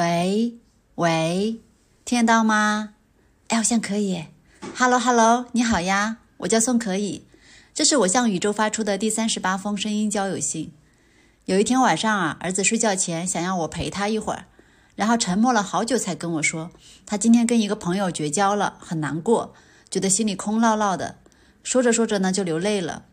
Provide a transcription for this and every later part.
喂喂，听得到吗？哎，好像可以。Hello Hello，你好呀，我叫宋可以，这是我向宇宙发出的第三十八封声音交友信。有一天晚上啊，儿子睡觉前想要我陪他一会儿，然后沉默了好久才跟我说，他今天跟一个朋友绝交了，很难过，觉得心里空落落的。说着说着呢，就流泪了。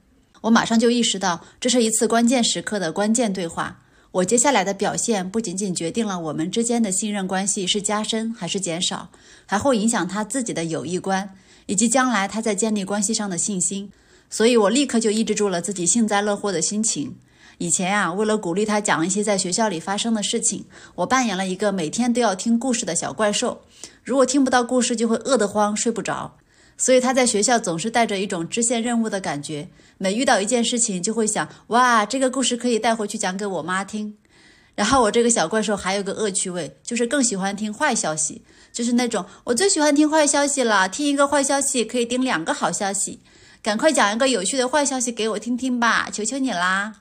我马上就意识到，这是一次关键时刻的关键对话。我接下来的表现不仅仅决定了我们之间的信任关系是加深还是减少，还会影响他自己的友谊观，以及将来他在建立关系上的信心。所以我立刻就抑制住了自己幸灾乐祸的心情。以前呀，为了鼓励他讲一些在学校里发生的事情，我扮演了一个每天都要听故事的小怪兽。如果听不到故事，就会饿得慌，睡不着。所以他在学校总是带着一种支线任务的感觉，每遇到一件事情就会想：哇，这个故事可以带回去讲给我妈听。然后我这个小怪兽还有个恶趣味，就是更喜欢听坏消息，就是那种我最喜欢听坏消息了，听一个坏消息可以顶两个好消息，赶快讲一个有趣的坏消息给我听听吧，求求你啦！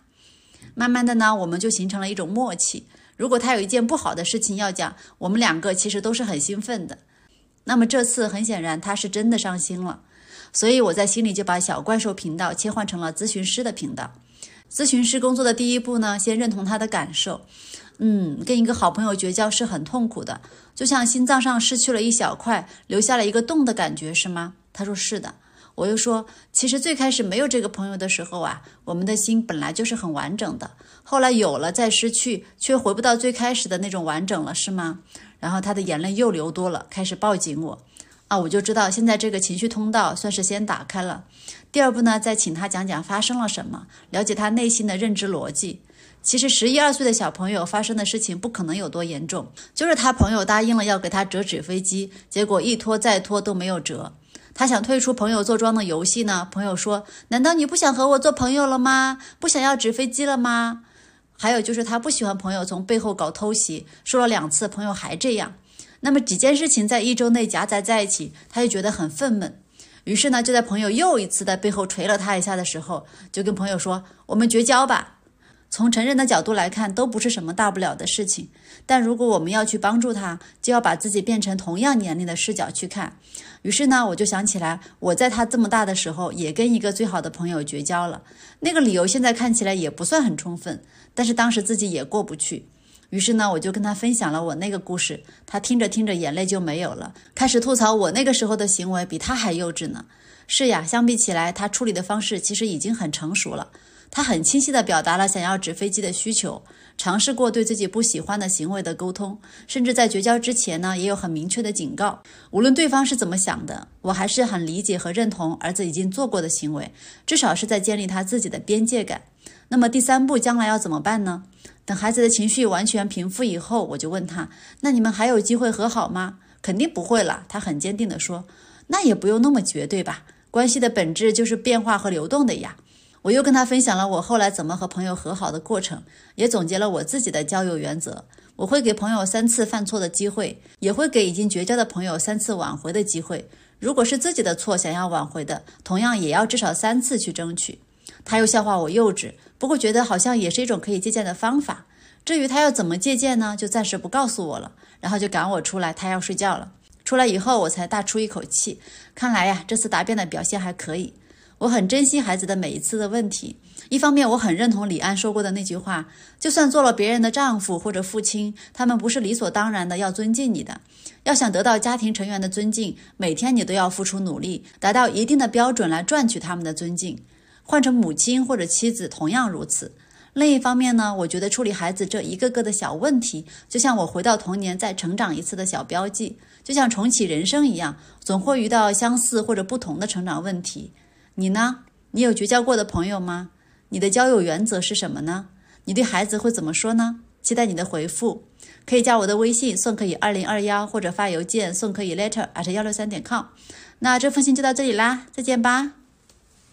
慢慢的呢，我们就形成了一种默契。如果他有一件不好的事情要讲，我们两个其实都是很兴奋的。那么这次很显然他是真的伤心了，所以我在心里就把小怪兽频道切换成了咨询师的频道。咨询师工作的第一步呢，先认同他的感受。嗯，跟一个好朋友绝交是很痛苦的，就像心脏上失去了一小块，留下了一个洞的感觉，是吗？他说是的。我又说，其实最开始没有这个朋友的时候啊，我们的心本来就是很完整的，后来有了再失去，却回不到最开始的那种完整了，是吗？然后他的眼泪又流多了，开始抱紧我，啊，我就知道现在这个情绪通道算是先打开了。第二步呢，再请他讲讲发生了什么，了解他内心的认知逻辑。其实十一二岁的小朋友发生的事情不可能有多严重，就是他朋友答应了要给他折纸飞机，结果一拖再拖都没有折。他想退出朋友坐庄的游戏呢，朋友说：“难道你不想和我做朋友了吗？不想要纸飞机了吗？”还有就是他不喜欢朋友从背后搞偷袭，说了两次，朋友还这样。那么几件事情在一周内夹杂在一起，他就觉得很愤懑。于是呢，就在朋友又一次在背后捶了他一下的时候，就跟朋友说：“我们绝交吧。”从成人的角度来看，都不是什么大不了的事情。但如果我们要去帮助他，就要把自己变成同样年龄的视角去看。于是呢，我就想起来，我在他这么大的时候，也跟一个最好的朋友绝交了。那个理由现在看起来也不算很充分，但是当时自己也过不去。于是呢，我就跟他分享了我那个故事。他听着听着，眼泪就没有了，开始吐槽我那个时候的行为比他还幼稚呢。是呀，相比起来，他处理的方式其实已经很成熟了。他很清晰地表达了想要纸飞机的需求，尝试过对自己不喜欢的行为的沟通，甚至在绝交之前呢，也有很明确的警告。无论对方是怎么想的，我还是很理解和认同儿子已经做过的行为，至少是在建立他自己的边界感。那么第三步将来要怎么办呢？等孩子的情绪完全平复以后，我就问他：“那你们还有机会和好吗？”肯定不会了。他很坚定地说：“那也不用那么绝对吧？关系的本质就是变化和流动的呀。”我又跟他分享了我后来怎么和朋友和好的过程，也总结了我自己的交友原则。我会给朋友三次犯错的机会，也会给已经绝交的朋友三次挽回的机会。如果是自己的错想要挽回的，同样也要至少三次去争取。他又笑话我幼稚，不过觉得好像也是一种可以借鉴的方法。至于他要怎么借鉴呢，就暂时不告诉我了。然后就赶我出来，他要睡觉了。出来以后，我才大出一口气，看来呀，这次答辩的表现还可以。我很珍惜孩子的每一次的问题。一方面，我很认同李安说过的那句话：就算做了别人的丈夫或者父亲，他们不是理所当然的要尊敬你的。要想得到家庭成员的尊敬，每天你都要付出努力，达到一定的标准来赚取他们的尊敬。换成母亲或者妻子，同样如此。另一方面呢，我觉得处理孩子这一个个的小问题，就像我回到童年再成长一次的小标记，就像重启人生一样，总会遇到相似或者不同的成长问题。你呢？你有绝交过的朋友吗？你的交友原则是什么呢？你对孩子会怎么说呢？期待你的回复，可以加我的微信宋可以二零二幺，或者发邮件宋可以 letter at 幺六三点 com。那这封信就到这里啦，再见吧。